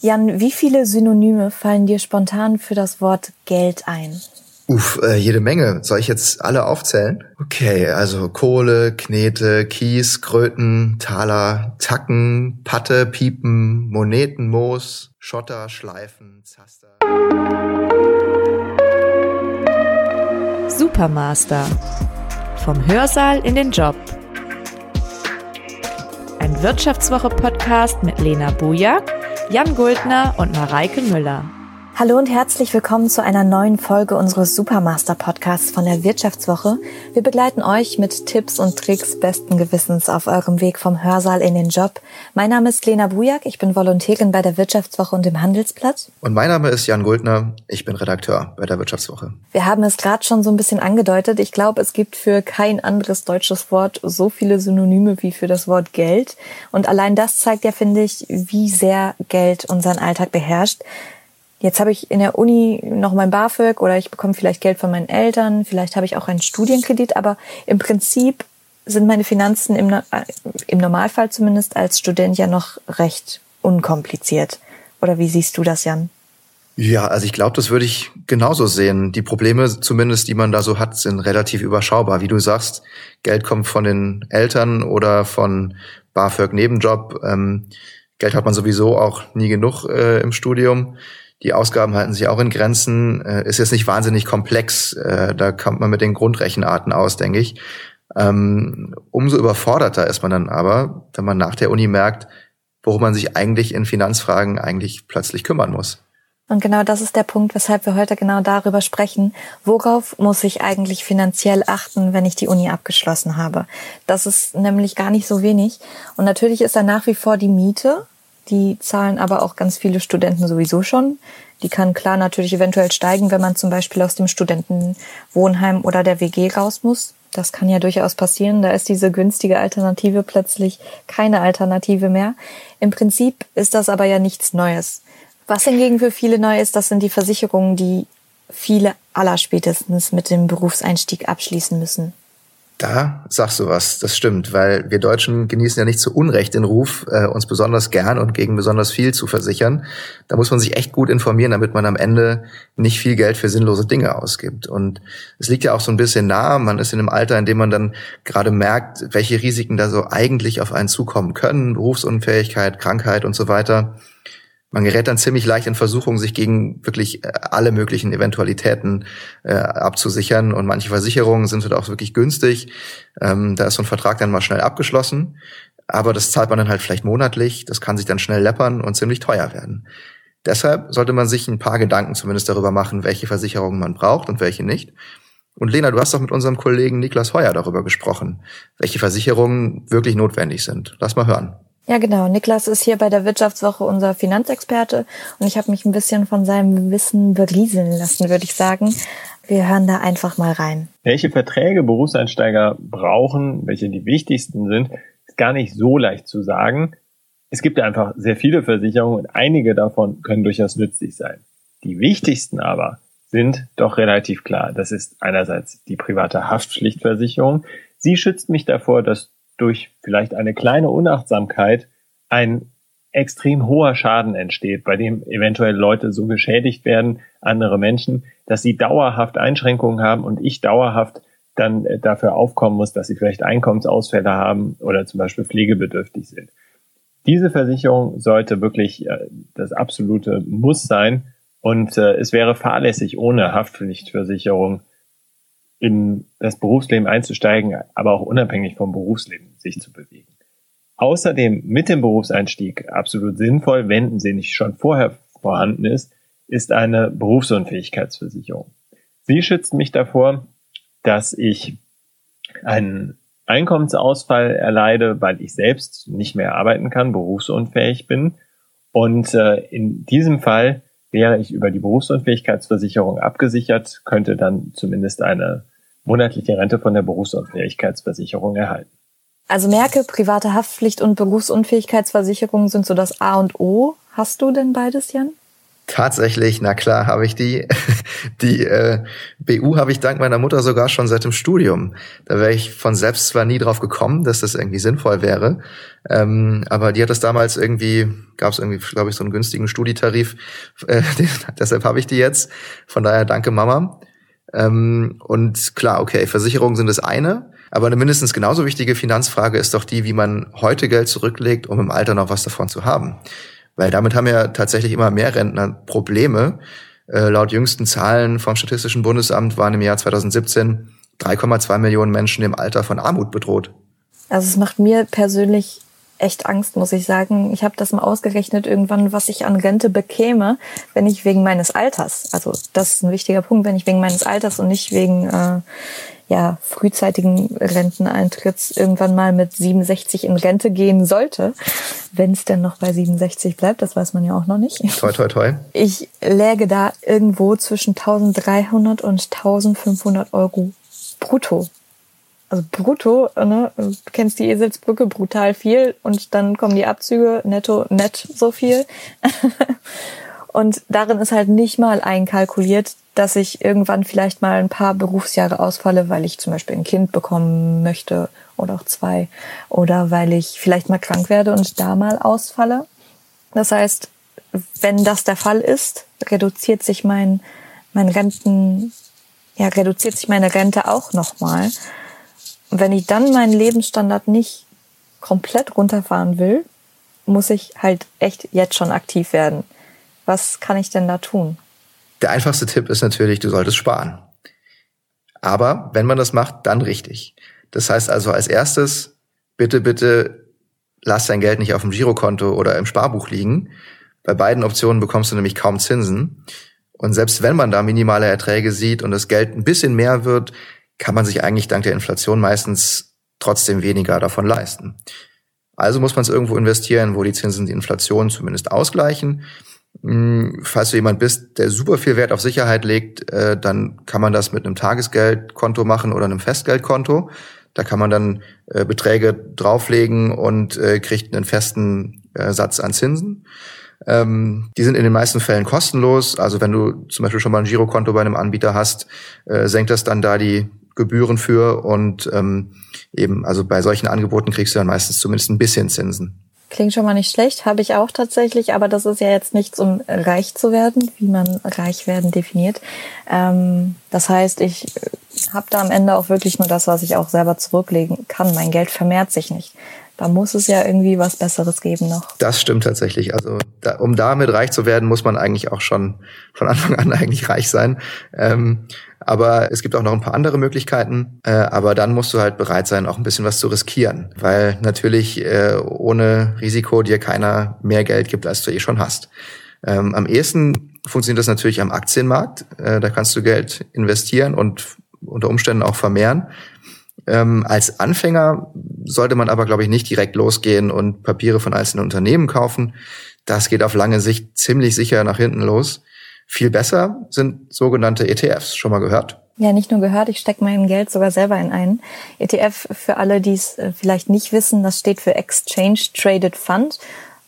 Jan, wie viele Synonyme fallen dir spontan für das Wort Geld ein? Uff, äh, jede Menge. Soll ich jetzt alle aufzählen? Okay, also Kohle, Knete, Kies, Kröten, Taler, Tacken, Patte, Piepen, Moneten, Moos, Schotter, Schleifen, Zaster. Supermaster. Vom Hörsaal in den Job. Ein Wirtschaftswoche-Podcast mit Lena Bujak Jan Guldner und Mareike Müller. Hallo und herzlich willkommen zu einer neuen Folge unseres Supermaster Podcasts von der Wirtschaftswoche. Wir begleiten euch mit Tipps und Tricks besten Gewissens auf eurem Weg vom Hörsaal in den Job. Mein Name ist Lena Bujak, ich bin Volontärin bei der Wirtschaftswoche und dem Handelsblatt. Und mein Name ist Jan Guldner, ich bin Redakteur bei der Wirtschaftswoche. Wir haben es gerade schon so ein bisschen angedeutet. Ich glaube, es gibt für kein anderes deutsches Wort so viele Synonyme wie für das Wort Geld. Und allein das zeigt ja, finde ich, wie sehr Geld unseren Alltag beherrscht. Jetzt habe ich in der Uni noch mein BAföG oder ich bekomme vielleicht Geld von meinen Eltern, vielleicht habe ich auch einen Studienkredit, aber im Prinzip sind meine Finanzen im, äh, im Normalfall zumindest als Student ja noch recht unkompliziert. Oder wie siehst du das, Jan? Ja, also ich glaube, das würde ich genauso sehen. Die Probleme zumindest, die man da so hat, sind relativ überschaubar. Wie du sagst, Geld kommt von den Eltern oder von BAföG Nebenjob. Ähm, Geld hat man sowieso auch nie genug äh, im Studium. Die Ausgaben halten sich auch in Grenzen. Äh, ist jetzt nicht wahnsinnig komplex. Äh, da kommt man mit den Grundrechenarten aus, denke ich. Ähm, umso überforderter ist man dann aber, wenn man nach der Uni merkt, worum man sich eigentlich in Finanzfragen eigentlich plötzlich kümmern muss. Und genau das ist der Punkt, weshalb wir heute genau darüber sprechen. Worauf muss ich eigentlich finanziell achten, wenn ich die Uni abgeschlossen habe? Das ist nämlich gar nicht so wenig. Und natürlich ist da nach wie vor die Miete, die zahlen aber auch ganz viele Studenten sowieso schon. Die kann klar natürlich eventuell steigen, wenn man zum Beispiel aus dem Studentenwohnheim oder der WG raus muss. Das kann ja durchaus passieren. Da ist diese günstige Alternative plötzlich keine Alternative mehr. Im Prinzip ist das aber ja nichts Neues. Was hingegen für viele neu ist, das sind die Versicherungen, die viele allerspätestens mit dem Berufseinstieg abschließen müssen. Da sagst du was, das stimmt, weil wir Deutschen genießen ja nicht zu Unrecht den Ruf, äh, uns besonders gern und gegen besonders viel zu versichern. Da muss man sich echt gut informieren, damit man am Ende nicht viel Geld für sinnlose Dinge ausgibt. Und es liegt ja auch so ein bisschen nah, man ist in einem Alter, in dem man dann gerade merkt, welche Risiken da so eigentlich auf einen zukommen können, Berufsunfähigkeit, Krankheit und so weiter man gerät dann ziemlich leicht in Versuchung, sich gegen wirklich äh, alle möglichen Eventualitäten äh, abzusichern. Und manche Versicherungen sind halt auch wirklich günstig. Ähm, da ist so ein Vertrag dann mal schnell abgeschlossen. Aber das zahlt man dann halt vielleicht monatlich. Das kann sich dann schnell läppern und ziemlich teuer werden. Deshalb sollte man sich ein paar Gedanken zumindest darüber machen, welche Versicherungen man braucht und welche nicht. Und Lena, du hast doch mit unserem Kollegen Niklas Heuer darüber gesprochen, welche Versicherungen wirklich notwendig sind. Lass mal hören. Ja, genau. Niklas ist hier bei der Wirtschaftswoche unser Finanzexperte und ich habe mich ein bisschen von seinem Wissen berieseln lassen, würde ich sagen. Wir hören da einfach mal rein. Welche Verträge Berufseinsteiger brauchen, welche die wichtigsten sind, ist gar nicht so leicht zu sagen. Es gibt einfach sehr viele Versicherungen und einige davon können durchaus nützlich sein. Die wichtigsten aber sind doch relativ klar. Das ist einerseits die private Haftpflichtversicherung. Sie schützt mich davor, dass durch vielleicht eine kleine Unachtsamkeit ein extrem hoher Schaden entsteht, bei dem eventuell Leute so geschädigt werden, andere Menschen, dass sie dauerhaft Einschränkungen haben und ich dauerhaft dann äh, dafür aufkommen muss, dass sie vielleicht Einkommensausfälle haben oder zum Beispiel pflegebedürftig sind. Diese Versicherung sollte wirklich äh, das absolute Muss sein und äh, es wäre fahrlässig, ohne Haftpflichtversicherung in das Berufsleben einzusteigen, aber auch unabhängig vom Berufsleben sich zu bewegen. Außerdem mit dem Berufseinstieg absolut sinnvoll, wenn sie nicht schon vorher vorhanden ist, ist eine Berufsunfähigkeitsversicherung. Sie schützt mich davor, dass ich einen Einkommensausfall erleide, weil ich selbst nicht mehr arbeiten kann, berufsunfähig bin. Und äh, in diesem Fall wäre ich über die Berufsunfähigkeitsversicherung abgesichert, könnte dann zumindest eine monatliche Rente von der Berufsunfähigkeitsversicherung erhalten. Also merke, private Haftpflicht und Berufsunfähigkeitsversicherung sind so das A und O. Hast du denn beides, Jan? Tatsächlich, na klar, habe ich die. Die äh, BU habe ich dank meiner Mutter sogar schon seit dem Studium. Da wäre ich von selbst zwar nie drauf gekommen, dass das irgendwie sinnvoll wäre, ähm, aber die hat das damals irgendwie, gab es irgendwie, glaube ich, so einen günstigen Studietarif. Äh, den, deshalb habe ich die jetzt. Von daher danke Mama. Ähm, und klar, okay, Versicherungen sind das eine. Aber eine mindestens genauso wichtige Finanzfrage ist doch die, wie man heute Geld zurücklegt, um im Alter noch was davon zu haben. Weil damit haben ja tatsächlich immer mehr Rentner Probleme. Äh, laut jüngsten Zahlen vom Statistischen Bundesamt waren im Jahr 2017 3,2 Millionen Menschen im Alter von Armut bedroht. Also es macht mir persönlich echt Angst, muss ich sagen. Ich habe das mal ausgerechnet irgendwann, was ich an Rente bekäme, wenn ich wegen meines Alters, also das ist ein wichtiger Punkt, wenn ich wegen meines Alters und nicht wegen äh, ja, frühzeitigen Renteneintritts irgendwann mal mit 67 in Rente gehen sollte, wenn es denn noch bei 67 bleibt, das weiß man ja auch noch nicht. Toi, toi, toi. Ich läge da irgendwo zwischen 1300 und 1500 Euro brutto. Also brutto, ne, du kennst die Eselsbrücke, brutal viel und dann kommen die Abzüge, netto, nett so viel. und darin ist halt nicht mal einkalkuliert, dass ich irgendwann vielleicht mal ein paar Berufsjahre ausfalle, weil ich zum Beispiel ein Kind bekommen möchte oder auch zwei oder weil ich vielleicht mal krank werde und da mal ausfalle. Das heißt, wenn das der Fall ist, reduziert sich mein, mein Renten, ja, reduziert sich meine Rente auch nochmal. Und wenn ich dann meinen Lebensstandard nicht komplett runterfahren will, muss ich halt echt jetzt schon aktiv werden. Was kann ich denn da tun? Der einfachste Tipp ist natürlich, du solltest sparen. Aber wenn man das macht, dann richtig. Das heißt also als erstes, bitte, bitte lass dein Geld nicht auf dem Girokonto oder im Sparbuch liegen. Bei beiden Optionen bekommst du nämlich kaum Zinsen. Und selbst wenn man da minimale Erträge sieht und das Geld ein bisschen mehr wird, kann man sich eigentlich dank der Inflation meistens trotzdem weniger davon leisten. Also muss man es irgendwo investieren, wo die Zinsen die Inflation zumindest ausgleichen. Hm, falls du jemand bist, der super viel Wert auf Sicherheit legt, äh, dann kann man das mit einem Tagesgeldkonto machen oder einem Festgeldkonto. Da kann man dann äh, Beträge drauflegen und äh, kriegt einen festen Satz an Zinsen. Ähm, die sind in den meisten Fällen kostenlos. Also wenn du zum Beispiel schon mal ein Girokonto bei einem Anbieter hast, senkt das dann da die Gebühren für und ähm, eben, also bei solchen Angeboten kriegst du dann meistens zumindest ein bisschen Zinsen. Klingt schon mal nicht schlecht, habe ich auch tatsächlich, aber das ist ja jetzt nichts, um reich zu werden, wie man reich werden definiert. Ähm, das heißt, ich habe da am Ende auch wirklich nur das, was ich auch selber zurücklegen kann. Mein Geld vermehrt sich nicht. Da muss es ja irgendwie was Besseres geben noch. Das stimmt tatsächlich. Also da, um damit reich zu werden, muss man eigentlich auch schon von Anfang an eigentlich reich sein. Ähm, aber es gibt auch noch ein paar andere Möglichkeiten. Äh, aber dann musst du halt bereit sein, auch ein bisschen was zu riskieren. Weil natürlich äh, ohne Risiko dir keiner mehr Geld gibt, als du eh schon hast. Ähm, am ehesten funktioniert das natürlich am Aktienmarkt. Äh, da kannst du Geld investieren und unter Umständen auch vermehren. Ähm, als Anfänger sollte man aber, glaube ich, nicht direkt losgehen und Papiere von einzelnen Unternehmen kaufen. Das geht auf lange Sicht ziemlich sicher nach hinten los. Viel besser sind sogenannte ETFs. Schon mal gehört? Ja, nicht nur gehört, ich stecke mein Geld sogar selber in einen. ETF, für alle, die es äh, vielleicht nicht wissen, das steht für Exchange Traded Fund.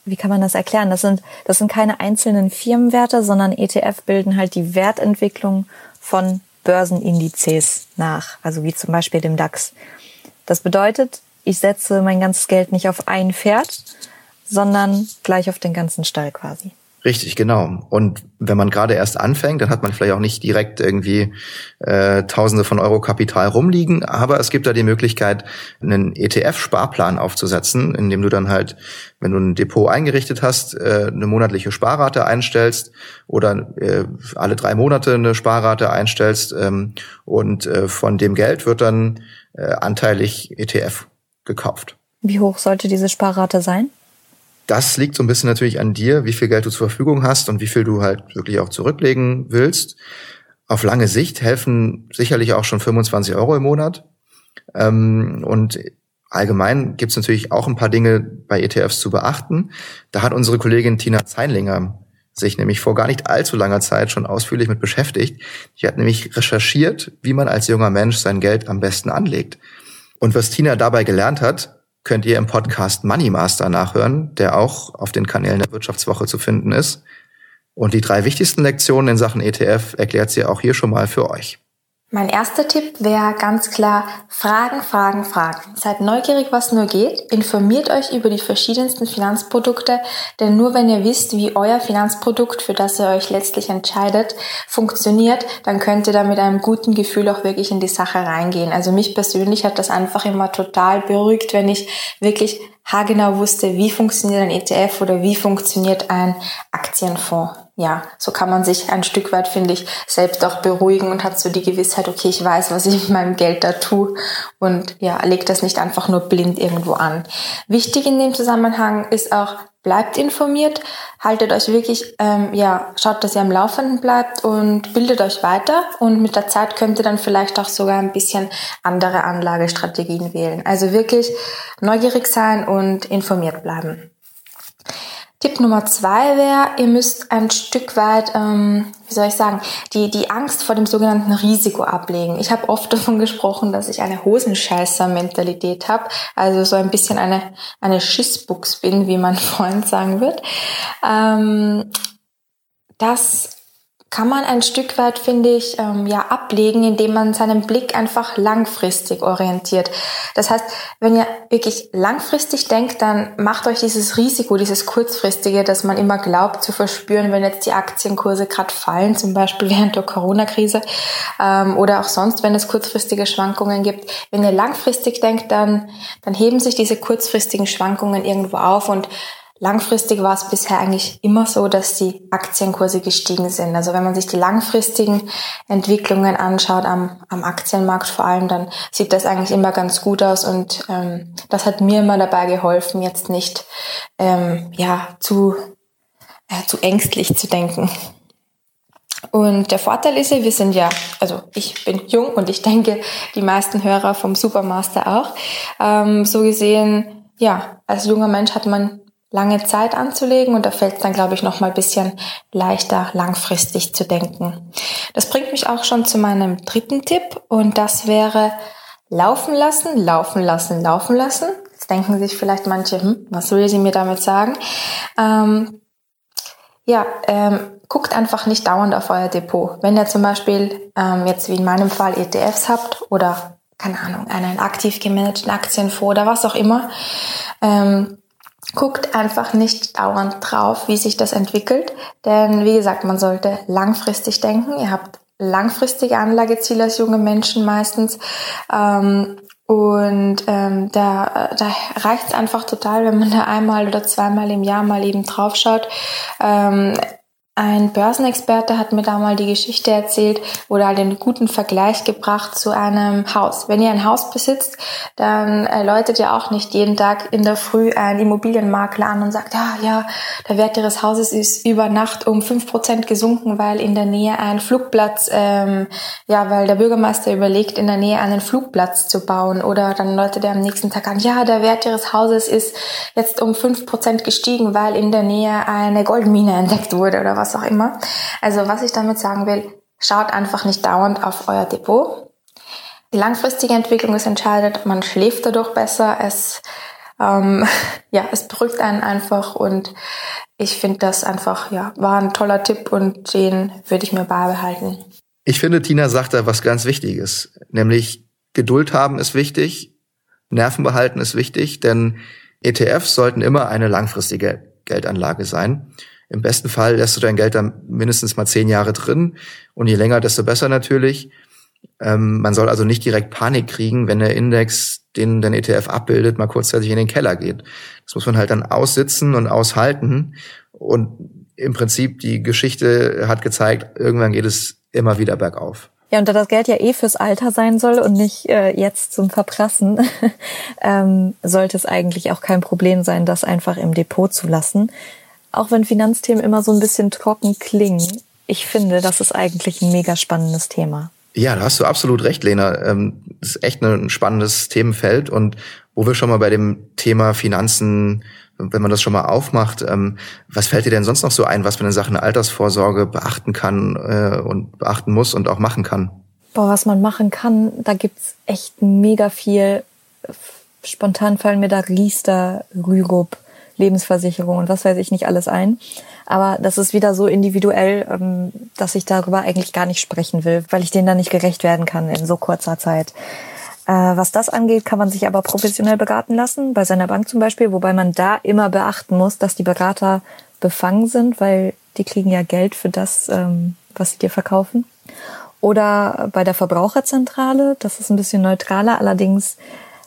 Wie kann man das erklären? Das sind, das sind keine einzelnen Firmenwerte, sondern ETF bilden halt die Wertentwicklung von Börsenindizes nach, also wie zum Beispiel dem DAX. Das bedeutet, ich setze mein ganzes Geld nicht auf ein Pferd, sondern gleich auf den ganzen Stall quasi. Richtig, genau. Und wenn man gerade erst anfängt, dann hat man vielleicht auch nicht direkt irgendwie äh, Tausende von Euro Kapital rumliegen, aber es gibt da die Möglichkeit, einen ETF-Sparplan aufzusetzen, indem du dann halt, wenn du ein Depot eingerichtet hast, äh, eine monatliche Sparrate einstellst oder äh, alle drei Monate eine Sparrate einstellst ähm, und äh, von dem Geld wird dann äh, anteilig ETF gekauft. Wie hoch sollte diese Sparrate sein? Das liegt so ein bisschen natürlich an dir, wie viel Geld du zur Verfügung hast und wie viel du halt wirklich auch zurücklegen willst. Auf lange Sicht helfen sicherlich auch schon 25 Euro im Monat. Ähm, und allgemein gibt es natürlich auch ein paar Dinge bei ETFs zu beachten. Da hat unsere Kollegin Tina Zeinlinger sich nämlich vor gar nicht allzu langer Zeit schon ausführlich mit beschäftigt. Die hat nämlich recherchiert, wie man als junger Mensch sein Geld am besten anlegt. Und was Tina dabei gelernt hat, könnt ihr im Podcast Money Master nachhören, der auch auf den Kanälen der Wirtschaftswoche zu finden ist. Und die drei wichtigsten Lektionen in Sachen ETF erklärt sie auch hier schon mal für euch. Mein erster Tipp wäre ganz klar, Fragen, Fragen, Fragen. Seid neugierig, was nur geht. Informiert euch über die verschiedensten Finanzprodukte, denn nur wenn ihr wisst, wie euer Finanzprodukt, für das ihr euch letztlich entscheidet, funktioniert, dann könnt ihr da mit einem guten Gefühl auch wirklich in die Sache reingehen. Also mich persönlich hat das einfach immer total beruhigt, wenn ich wirklich haargenau wusste, wie funktioniert ein ETF oder wie funktioniert ein Aktienfonds. Ja, so kann man sich ein Stück weit, finde ich, selbst auch beruhigen und hat so die Gewissheit, okay, ich weiß, was ich mit meinem Geld da tue und ja, legt das nicht einfach nur blind irgendwo an. Wichtig in dem Zusammenhang ist auch, bleibt informiert, haltet euch wirklich, ähm, ja, schaut, dass ihr am Laufenden bleibt und bildet euch weiter und mit der Zeit könnt ihr dann vielleicht auch sogar ein bisschen andere Anlagestrategien wählen. Also wirklich neugierig sein und informiert bleiben. Tipp Nummer zwei wäre, ihr müsst ein Stück weit, ähm, wie soll ich sagen, die, die Angst vor dem sogenannten Risiko ablegen. Ich habe oft davon gesprochen, dass ich eine Hosenscheißer-Mentalität habe, also so ein bisschen eine, eine Schissbuchs bin, wie mein Freund sagen wird. Ähm, das kann man ein Stück weit, finde ich, ähm, ja ablegen, indem man seinen Blick einfach langfristig orientiert. Das heißt, wenn ihr wirklich langfristig denkt, dann macht euch dieses Risiko, dieses kurzfristige, das man immer glaubt zu verspüren, wenn jetzt die Aktienkurse gerade fallen, zum Beispiel während der Corona-Krise ähm, oder auch sonst, wenn es kurzfristige Schwankungen gibt. Wenn ihr langfristig denkt, dann, dann heben sich diese kurzfristigen Schwankungen irgendwo auf und Langfristig war es bisher eigentlich immer so, dass die Aktienkurse gestiegen sind. Also wenn man sich die langfristigen Entwicklungen anschaut, am, am Aktienmarkt vor allem, dann sieht das eigentlich immer ganz gut aus und ähm, das hat mir immer dabei geholfen, jetzt nicht ähm, ja zu äh, zu ängstlich zu denken. Und der Vorteil ist ja, wir sind ja, also ich bin jung und ich denke, die meisten Hörer vom Supermaster auch. Ähm, so gesehen, ja, als junger Mensch hat man lange Zeit anzulegen und da fällt es dann, glaube ich, noch mal ein bisschen leichter, langfristig zu denken. Das bringt mich auch schon zu meinem dritten Tipp und das wäre laufen lassen, laufen lassen, laufen lassen. Jetzt denken sich vielleicht manche, hm, was will sie mir damit sagen? Ähm, ja, ähm, guckt einfach nicht dauernd auf euer Depot. Wenn ihr zum Beispiel ähm, jetzt wie in meinem Fall ETFs habt oder keine Ahnung, einen aktiv gemanagten Aktienfonds oder was auch immer, ähm, guckt einfach nicht dauernd drauf, wie sich das entwickelt. Denn wie gesagt, man sollte langfristig denken. Ihr habt langfristige Anlageziele als junge Menschen meistens. Ähm, und ähm, da, da reicht es einfach total, wenn man da einmal oder zweimal im Jahr mal eben draufschaut. Ähm, ein Börsenexperte hat mir da mal die Geschichte erzählt oder einen guten Vergleich gebracht zu einem Haus. Wenn ihr ein Haus besitzt, dann läutet ihr auch nicht jeden Tag in der Früh ein Immobilienmakler an und sagt, ah ja, der Wert ihres Hauses ist über Nacht um fünf Prozent gesunken, weil in der Nähe ein Flugplatz, ähm, ja, weil der Bürgermeister überlegt, in der Nähe einen Flugplatz zu bauen. Oder dann läutet er am nächsten Tag an, ja, der Wert ihres Hauses ist jetzt um fünf Prozent gestiegen, weil in der Nähe eine Goldmine entdeckt wurde oder was was auch immer. Also was ich damit sagen will, schaut einfach nicht dauernd auf euer Depot. Die langfristige Entwicklung ist entscheidend, man schläft dadurch besser, es, ähm, ja, es beruhigt einen einfach und ich finde das einfach, ja, war ein toller Tipp und den würde ich mir beibehalten. Ich finde, Tina sagt da was ganz Wichtiges, nämlich Geduld haben ist wichtig, Nerven behalten ist wichtig, denn ETFs sollten immer eine langfristige Geldanlage sein. Im besten Fall lässt du dein Geld dann mindestens mal zehn Jahre drin und je länger, desto besser natürlich. Ähm, man soll also nicht direkt Panik kriegen, wenn der Index, den dein ETF abbildet, mal kurzzeitig in den Keller geht. Das muss man halt dann aussitzen und aushalten. Und im Prinzip die Geschichte hat gezeigt, irgendwann geht es immer wieder bergauf. Ja, und da das Geld ja eh fürs Alter sein soll und nicht äh, jetzt zum Verprassen, ähm, sollte es eigentlich auch kein Problem sein, das einfach im Depot zu lassen auch wenn Finanzthemen immer so ein bisschen trocken klingen, ich finde, das ist eigentlich ein mega spannendes Thema. Ja, da hast du absolut recht, Lena. Ähm, das ist echt ein spannendes Themenfeld und wo wir schon mal bei dem Thema Finanzen, wenn man das schon mal aufmacht, ähm, was fällt dir denn sonst noch so ein, was man in Sachen Altersvorsorge beachten kann äh, und beachten muss und auch machen kann? Boah, was man machen kann, da gibt's echt mega viel. Spontan fallen mir da Riester, Rürup, Lebensversicherung und was weiß ich nicht alles ein. Aber das ist wieder so individuell, ähm, dass ich darüber eigentlich gar nicht sprechen will, weil ich denen da nicht gerecht werden kann in so kurzer Zeit. Äh, was das angeht, kann man sich aber professionell beraten lassen, bei seiner Bank zum Beispiel, wobei man da immer beachten muss, dass die Berater befangen sind, weil die kriegen ja Geld für das, ähm, was sie dir verkaufen. Oder bei der Verbraucherzentrale, das ist ein bisschen neutraler, allerdings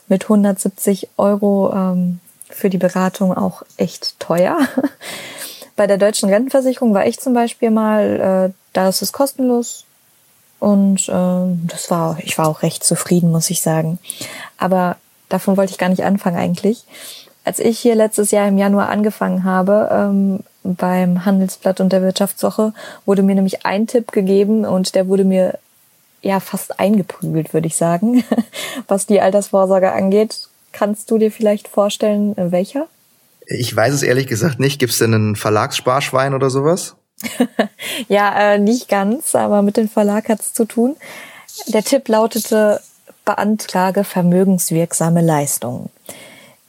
mit 170 Euro ähm, für die Beratung auch echt teuer. bei der deutschen Rentenversicherung war ich zum Beispiel mal, äh, da ist es kostenlos und äh, das war, ich war auch recht zufrieden, muss ich sagen. Aber davon wollte ich gar nicht anfangen eigentlich. Als ich hier letztes Jahr im Januar angefangen habe, ähm, beim Handelsblatt und der Wirtschaftswoche, wurde mir nämlich ein Tipp gegeben und der wurde mir ja fast eingeprügelt, würde ich sagen, was die Altersvorsorge angeht. Kannst du dir vielleicht vorstellen, welcher? Ich weiß es ehrlich gesagt nicht. Gibt es denn einen Verlagssparschwein oder sowas? ja, äh, nicht ganz, aber mit dem Verlag hat es zu tun. Der Tipp lautete, beantrage vermögenswirksame Leistungen.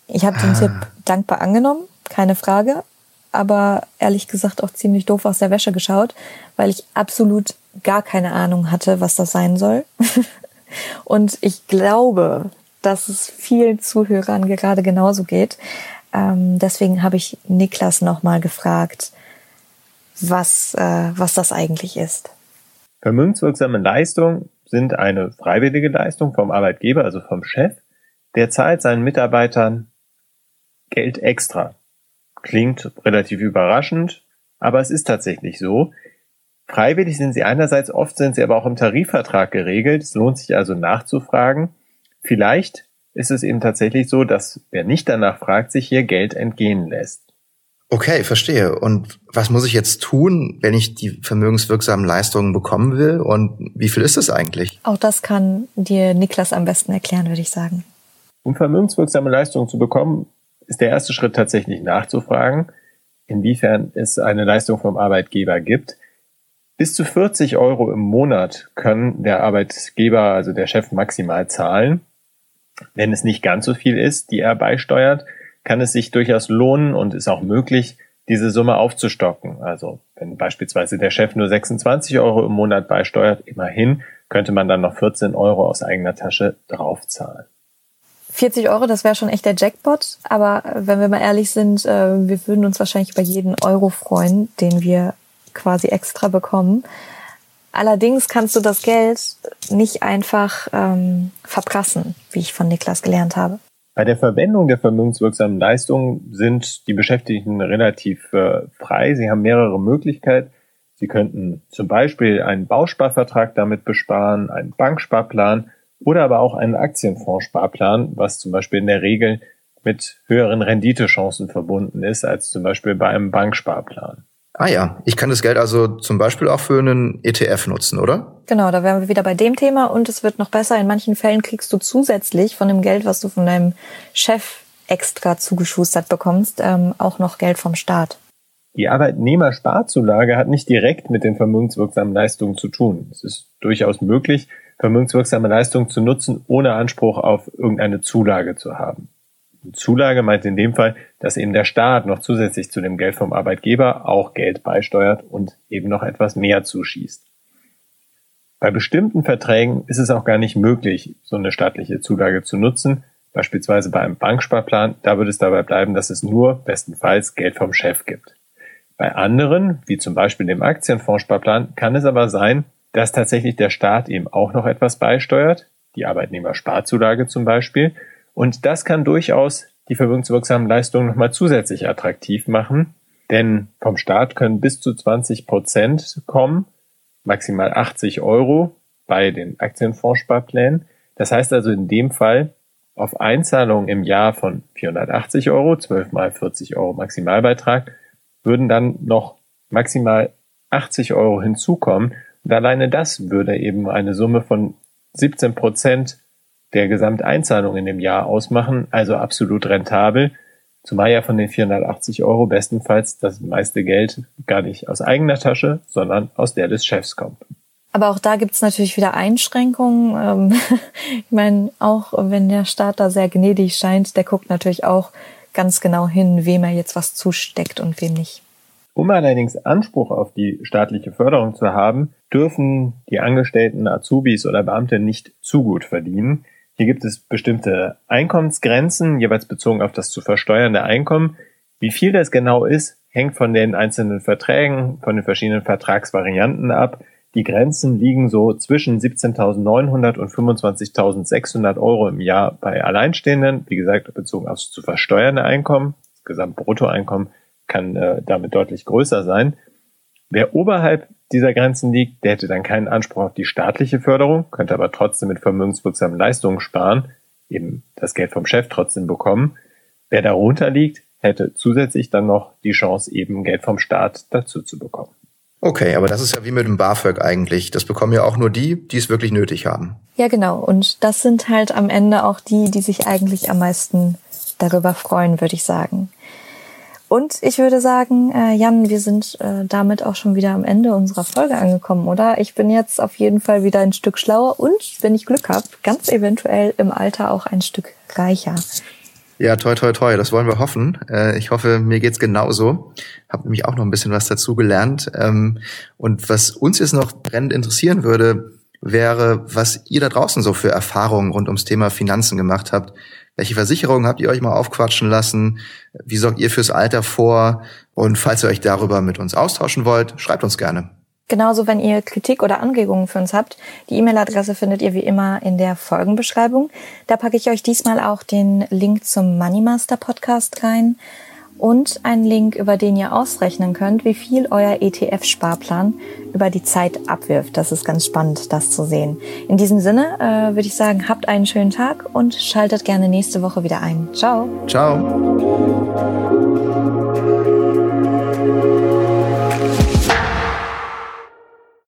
Ich habe den ah. Tipp dankbar angenommen, keine Frage, aber ehrlich gesagt auch ziemlich doof aus der Wäsche geschaut, weil ich absolut gar keine Ahnung hatte, was das sein soll. Und ich glaube, dass es vielen Zuhörern gerade genauso geht. Ähm, deswegen habe ich Niklas nochmal gefragt, was, äh, was das eigentlich ist. Vermögenswirksame Leistungen sind eine freiwillige Leistung vom Arbeitgeber, also vom Chef. Der zahlt seinen Mitarbeitern Geld extra. Klingt relativ überraschend, aber es ist tatsächlich so. Freiwillig sind sie einerseits, oft sind sie aber auch im Tarifvertrag geregelt. Es lohnt sich also nachzufragen. Vielleicht ist es eben tatsächlich so, dass wer nicht danach fragt, sich hier Geld entgehen lässt. Okay, verstehe. Und was muss ich jetzt tun, wenn ich die vermögenswirksamen Leistungen bekommen will? Und wie viel ist es eigentlich? Auch das kann dir Niklas am besten erklären, würde ich sagen. Um vermögenswirksame Leistungen zu bekommen, ist der erste Schritt tatsächlich nachzufragen, inwiefern es eine Leistung vom Arbeitgeber gibt. Bis zu 40 Euro im Monat können der Arbeitgeber, also der Chef, maximal zahlen. Wenn es nicht ganz so viel ist, die er beisteuert, kann es sich durchaus lohnen und ist auch möglich, diese Summe aufzustocken. Also wenn beispielsweise der Chef nur 26 Euro im Monat beisteuert, immerhin könnte man dann noch 14 Euro aus eigener Tasche draufzahlen. 40 Euro, das wäre schon echt der Jackpot. Aber wenn wir mal ehrlich sind, äh, wir würden uns wahrscheinlich über jeden Euro freuen, den wir quasi extra bekommen. Allerdings kannst du das Geld nicht einfach ähm, verprassen, wie ich von Niklas gelernt habe. Bei der Verwendung der vermögenswirksamen Leistungen sind die Beschäftigten relativ äh, frei. Sie haben mehrere Möglichkeiten. Sie könnten zum Beispiel einen Bausparvertrag damit besparen, einen Banksparplan oder aber auch einen Aktienfondssparplan, was zum Beispiel in der Regel mit höheren Renditechancen verbunden ist als zum Beispiel bei einem Banksparplan. Ah ja, ich kann das Geld also zum Beispiel auch für einen ETF nutzen, oder? Genau, da wären wir wieder bei dem Thema und es wird noch besser. In manchen Fällen kriegst du zusätzlich von dem Geld, was du von deinem Chef extra zugeschustert bekommst, ähm, auch noch Geld vom Staat. Die Arbeitnehmersparzulage hat nicht direkt mit den vermögenswirksamen Leistungen zu tun. Es ist durchaus möglich, vermögenswirksame Leistungen zu nutzen, ohne Anspruch auf irgendeine Zulage zu haben. Zulage meint in dem Fall, dass eben der Staat noch zusätzlich zu dem Geld vom Arbeitgeber auch Geld beisteuert und eben noch etwas mehr zuschießt. Bei bestimmten Verträgen ist es auch gar nicht möglich, so eine staatliche Zulage zu nutzen, beispielsweise bei einem Banksparplan, da wird es dabei bleiben, dass es nur bestenfalls Geld vom Chef gibt. Bei anderen, wie zum Beispiel dem Aktienfondssparplan, kann es aber sein, dass tatsächlich der Staat eben auch noch etwas beisteuert, die Arbeitnehmersparzulage zum Beispiel, und das kann durchaus die vermögenswirksamen Leistungen nochmal zusätzlich attraktiv machen, denn vom Staat können bis zu 20 Prozent kommen, maximal 80 Euro bei den Aktienfondssparplänen. Das heißt also in dem Fall auf Einzahlungen im Jahr von 480 Euro, 12 mal 40 Euro Maximalbeitrag, würden dann noch maximal 80 Euro hinzukommen. Und alleine das würde eben eine Summe von 17 Prozent der Gesamteinzahlung in dem Jahr ausmachen, also absolut rentabel, zumal ja von den 480 Euro bestenfalls das meiste Geld gar nicht aus eigener Tasche, sondern aus der des Chefs kommt. Aber auch da gibt's natürlich wieder Einschränkungen. Ähm, ich meine, auch wenn der Staat da sehr gnädig scheint, der guckt natürlich auch ganz genau hin, wem er jetzt was zusteckt und wem nicht. Um allerdings Anspruch auf die staatliche Förderung zu haben, dürfen die Angestellten, Azubis oder Beamte nicht zu gut verdienen. Hier gibt es bestimmte Einkommensgrenzen, jeweils bezogen auf das zu versteuernde Einkommen. Wie viel das genau ist, hängt von den einzelnen Verträgen, von den verschiedenen Vertragsvarianten ab. Die Grenzen liegen so zwischen 17.900 und 25.600 Euro im Jahr bei Alleinstehenden, wie gesagt, bezogen aufs zu versteuernde Einkommen. Das Gesamtbruttoeinkommen kann äh, damit deutlich größer sein. Wer oberhalb dieser Grenzen liegt, der hätte dann keinen Anspruch auf die staatliche Förderung, könnte aber trotzdem mit vermögenswirksamen Leistungen sparen, eben das Geld vom Chef trotzdem bekommen. Wer darunter liegt, hätte zusätzlich dann noch die Chance, eben Geld vom Staat dazu zu bekommen. Okay, aber das ist ja wie mit dem BAföG eigentlich. Das bekommen ja auch nur die, die es wirklich nötig haben. Ja, genau. Und das sind halt am Ende auch die, die sich eigentlich am meisten darüber freuen, würde ich sagen. Und ich würde sagen, äh, Jan, wir sind äh, damit auch schon wieder am Ende unserer Folge angekommen, oder? Ich bin jetzt auf jeden Fall wieder ein Stück schlauer und, wenn ich Glück habe, ganz eventuell im Alter auch ein Stück reicher. Ja, toi, toi, toi, das wollen wir hoffen. Äh, ich hoffe, mir geht's genauso. Hab nämlich auch noch ein bisschen was dazu gelernt. Ähm, und was uns jetzt noch brennend interessieren würde, wäre, was ihr da draußen so für Erfahrungen rund ums Thema Finanzen gemacht habt. Welche Versicherungen habt ihr euch mal aufquatschen lassen? Wie sorgt ihr fürs Alter vor? Und falls ihr euch darüber mit uns austauschen wollt, schreibt uns gerne. Genauso, wenn ihr Kritik oder Anregungen für uns habt. Die E-Mail-Adresse findet ihr wie immer in der Folgenbeschreibung. Da packe ich euch diesmal auch den Link zum Moneymaster Podcast rein und einen Link, über den ihr ausrechnen könnt, wie viel euer ETF-Sparplan über die Zeit abwirft. Das ist ganz spannend, das zu sehen. In diesem Sinne äh, würde ich sagen, habt einen schönen Tag und schaltet gerne nächste Woche wieder ein. Ciao. Ciao.